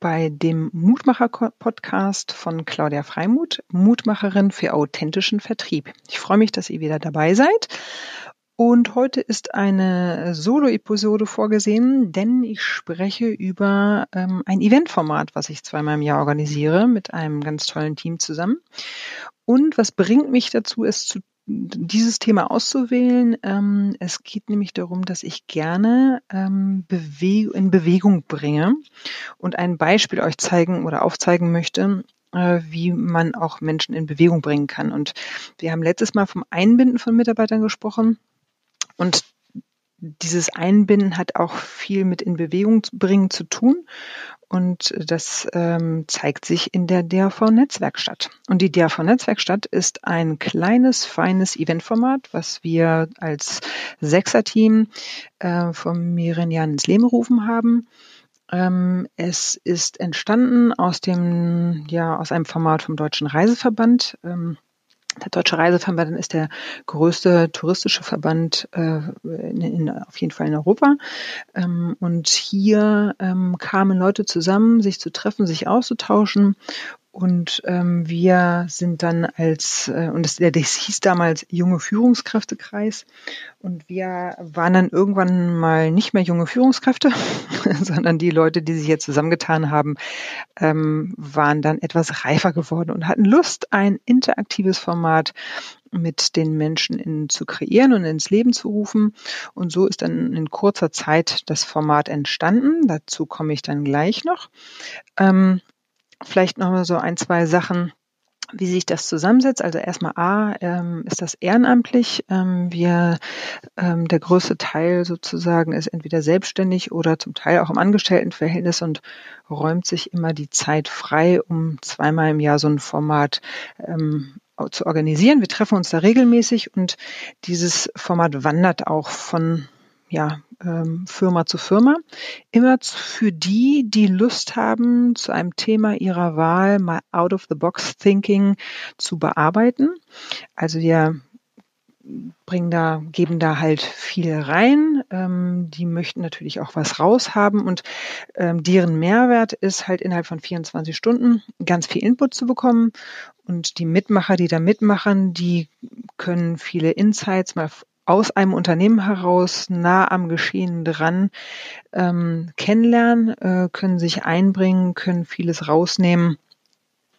bei dem Mutmacher-Podcast von Claudia Freimuth, Mutmacherin für authentischen Vertrieb. Ich freue mich, dass ihr wieder dabei seid. Und heute ist eine Solo-Episode vorgesehen, denn ich spreche über ähm, ein Eventformat, was ich zweimal im Jahr organisiere mit einem ganz tollen Team zusammen. Und was bringt mich dazu, es zu dieses Thema auszuwählen. Ähm, es geht nämlich darum, dass ich gerne ähm, Bewe in Bewegung bringe und ein Beispiel euch zeigen oder aufzeigen möchte, äh, wie man auch Menschen in Bewegung bringen kann. Und wir haben letztes Mal vom Einbinden von Mitarbeitern gesprochen. Und dieses Einbinden hat auch viel mit in Bewegung bringen zu tun. Und das ähm, zeigt sich in der DAV Netzwerkstatt. Und die DAV Netzwerkstatt ist ein kleines, feines Eventformat, was wir als Sechser-Team äh, vom Jahren ins Leben gerufen haben. Ähm, es ist entstanden aus dem, ja, aus einem Format vom Deutschen Reiseverband. Ähm, der Deutsche Reiseverband ist der größte touristische Verband äh, in, in, auf jeden Fall in Europa. Ähm, und hier ähm, kamen Leute zusammen, sich zu treffen, sich auszutauschen und ähm, wir sind dann als, äh, und das, das hieß damals junge Führungskräftekreis. Und wir waren dann irgendwann mal nicht mehr junge Führungskräfte, sondern die Leute, die sich jetzt zusammengetan haben, ähm, waren dann etwas reifer geworden und hatten Lust, ein interaktives Format mit den Menschen in, zu kreieren und ins Leben zu rufen. Und so ist dann in kurzer Zeit das Format entstanden. Dazu komme ich dann gleich noch. Ähm, Vielleicht noch mal so ein, zwei Sachen, wie sich das zusammensetzt. Also erstmal A, ähm, ist das ehrenamtlich. Ähm, wir, ähm, der größte Teil sozusagen ist entweder selbstständig oder zum Teil auch im Angestelltenverhältnis und räumt sich immer die Zeit frei, um zweimal im Jahr so ein Format ähm, zu organisieren. Wir treffen uns da regelmäßig und dieses Format wandert auch von ja, ähm, Firma zu Firma. Immer für die, die Lust haben, zu einem Thema ihrer Wahl mal out of the box thinking zu bearbeiten. Also wir bringen da, geben da halt viel rein. Ähm, die möchten natürlich auch was raushaben und ähm, deren Mehrwert ist halt innerhalb von 24 Stunden ganz viel Input zu bekommen. Und die Mitmacher, die da mitmachen, die können viele Insights mal aus einem Unternehmen heraus nah am Geschehen dran ähm, kennenlernen, äh, können sich einbringen, können vieles rausnehmen.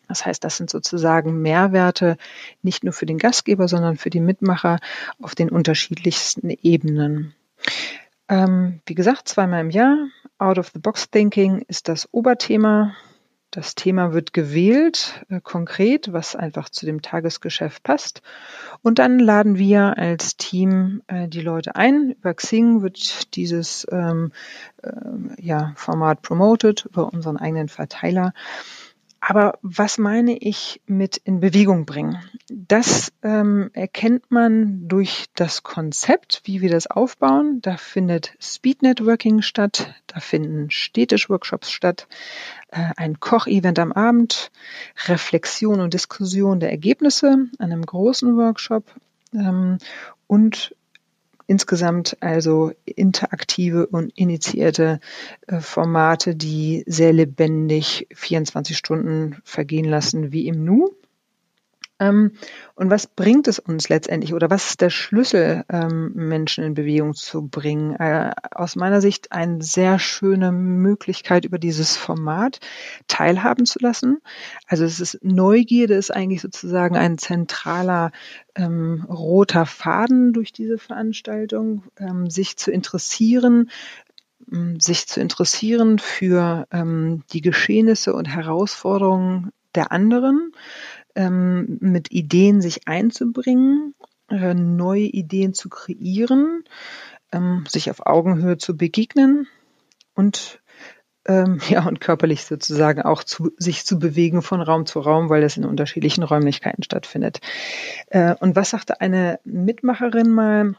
Das heißt, das sind sozusagen Mehrwerte nicht nur für den Gastgeber, sondern für die Mitmacher auf den unterschiedlichsten Ebenen. Ähm, wie gesagt, zweimal im Jahr. Out of the Box Thinking ist das Oberthema. Das Thema wird gewählt, äh, konkret, was einfach zu dem Tagesgeschäft passt. Und dann laden wir als Team äh, die Leute ein. Über Xing wird dieses ähm, äh, ja, Format promoted, über unseren eigenen Verteiler. Aber was meine ich mit in Bewegung bringen? Das ähm, erkennt man durch das Konzept, wie wir das aufbauen. Da findet Speed Networking statt, da finden Städtisch-Workshops statt, äh, ein Kochevent am Abend, Reflexion und Diskussion der Ergebnisse an einem großen Workshop ähm, und insgesamt also interaktive und initiierte äh, Formate, die sehr lebendig 24 Stunden vergehen lassen wie im Nu. Ähm, und was bringt es uns letztendlich oder was ist der Schlüssel, ähm, Menschen in Bewegung zu bringen? Äh, aus meiner Sicht eine sehr schöne Möglichkeit, über dieses Format teilhaben zu lassen. Also es ist Neugierde ist eigentlich sozusagen ein zentraler ähm, roter Faden durch diese Veranstaltung, ähm, sich zu interessieren, ähm, sich zu interessieren für ähm, die Geschehnisse und Herausforderungen der anderen, ähm, mit Ideen sich einzubringen, äh, neue Ideen zu kreieren, ähm, sich auf Augenhöhe zu begegnen und ähm, ja, und körperlich sozusagen auch zu, sich zu bewegen von Raum zu Raum, weil das in unterschiedlichen Räumlichkeiten stattfindet. Äh, und was sagte eine Mitmacherin mal?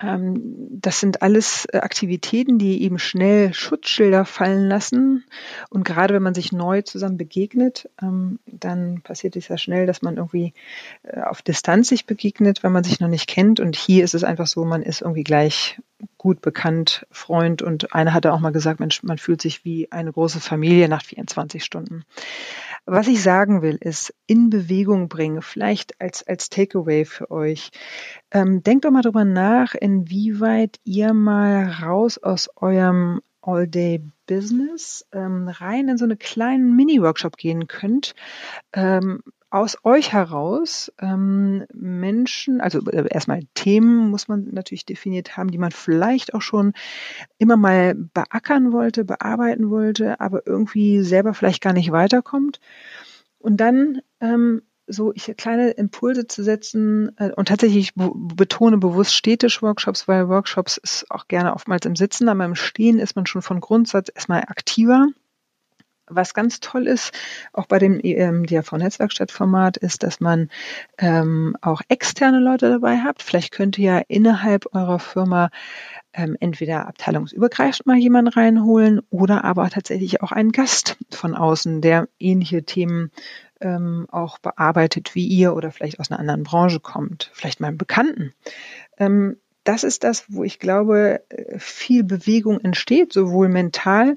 Ähm, das sind alles äh, Aktivitäten, die eben schnell Schutzschilder fallen lassen. Und gerade wenn man sich neu zusammen begegnet, ähm, dann passiert es ja schnell, dass man irgendwie äh, auf Distanz sich begegnet, wenn man sich noch nicht kennt. Und hier ist es einfach so, man ist irgendwie gleich gut bekannt, Freund. Und einer hatte auch mal gesagt, Mensch, man fühlt sich wie eine große Familie nach 24 Stunden. Was ich sagen will, ist in Bewegung bringen, vielleicht als, als Takeaway für euch. Ähm, denkt doch mal drüber nach, inwieweit ihr mal raus aus eurem All-Day-Business ähm, rein in so eine kleinen Mini-Workshop gehen könnt, ähm, aus euch heraus ähm, Menschen, also äh, erstmal Themen muss man natürlich definiert haben, die man vielleicht auch schon immer mal beackern wollte, bearbeiten wollte, aber irgendwie selber vielleicht gar nicht weiterkommt. Und dann ähm, so ich kleine Impulse zu setzen äh, und tatsächlich ich betone bewusst stätisch Workshops, weil Workshops ist auch gerne oftmals im Sitzen, aber im Stehen ist man schon von Grundsatz erstmal aktiver was ganz toll ist, auch bei dem ähm, DAV-Netzwerkstattformat, ist, dass man ähm, auch externe Leute dabei habt. Vielleicht könnt ihr ja innerhalb eurer Firma ähm, entweder abteilungsübergreifend mal jemanden reinholen oder aber tatsächlich auch einen Gast von außen, der ähnliche Themen ähm, auch bearbeitet wie ihr oder vielleicht aus einer anderen Branche kommt, vielleicht mal einen Bekannten. Ähm, das ist das, wo ich glaube, äh, viel Bewegung entsteht, sowohl mental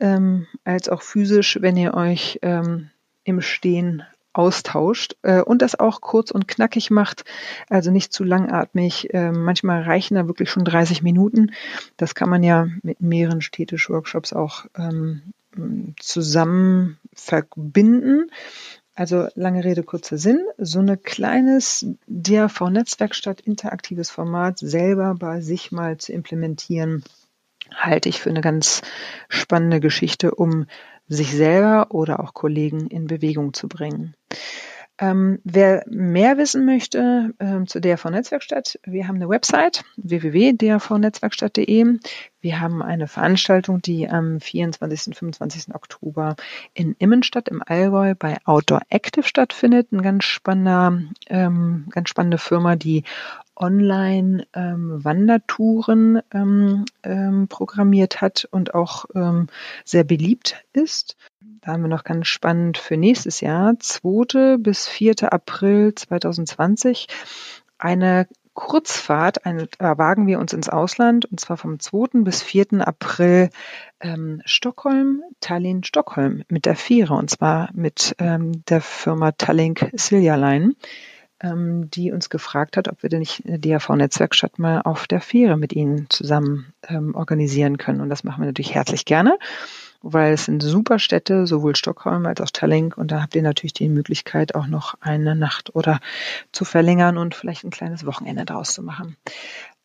ähm, als auch physisch, wenn ihr euch ähm, im Stehen austauscht äh, und das auch kurz und knackig macht, also nicht zu langatmig. Äh, manchmal reichen da wirklich schon 30 Minuten. Das kann man ja mit mehreren Städtisch-Workshops auch ähm, zusammen verbinden. Also lange Rede, kurzer Sinn. So eine kleines DAV-Netzwerkstatt, interaktives Format selber bei sich mal zu implementieren, halte ich für eine ganz spannende Geschichte, um sich selber oder auch Kollegen in Bewegung zu bringen. Ähm, wer mehr wissen möchte ähm, zu DRV Netzwerkstatt, wir haben eine Website www.drvnetzwerkstatt.de. Wir haben eine Veranstaltung, die am 24. und 25. Oktober in Immenstadt im Allgäu bei Outdoor Active stattfindet. Ein ganz spannender, ähm, ganz spannende Firma, die Online-Wandertouren ähm, ähm, programmiert hat und auch ähm, sehr beliebt ist. Da haben wir noch ganz spannend für nächstes Jahr, 2. bis 4. April 2020, eine Kurzfahrt, eine, da wagen wir uns ins Ausland und zwar vom 2. bis 4. April ähm, Stockholm, Tallinn, Stockholm mit der Fähre und zwar mit ähm, der Firma Tallink Silja Line ähm, die uns gefragt hat, ob wir denn nicht eine DAV-Netzwerkstatt mal auf der Fähre mit ihnen zusammen ähm, organisieren können. Und das machen wir natürlich herzlich gerne, weil es sind super Städte, sowohl Stockholm als auch Tallinn. Und da habt ihr natürlich die Möglichkeit, auch noch eine Nacht oder zu verlängern und vielleicht ein kleines Wochenende draus zu machen.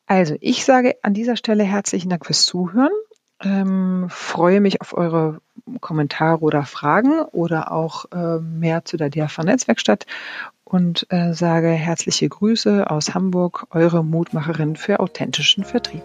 Also, ich sage an dieser Stelle herzlichen Dank fürs Zuhören. Ähm, freue mich auf eure Kommentare oder Fragen oder auch äh, mehr zu der DAV-Netzwerkstatt und äh, sage herzliche Grüße aus Hamburg, eure Mutmacherin für authentischen Vertrieb.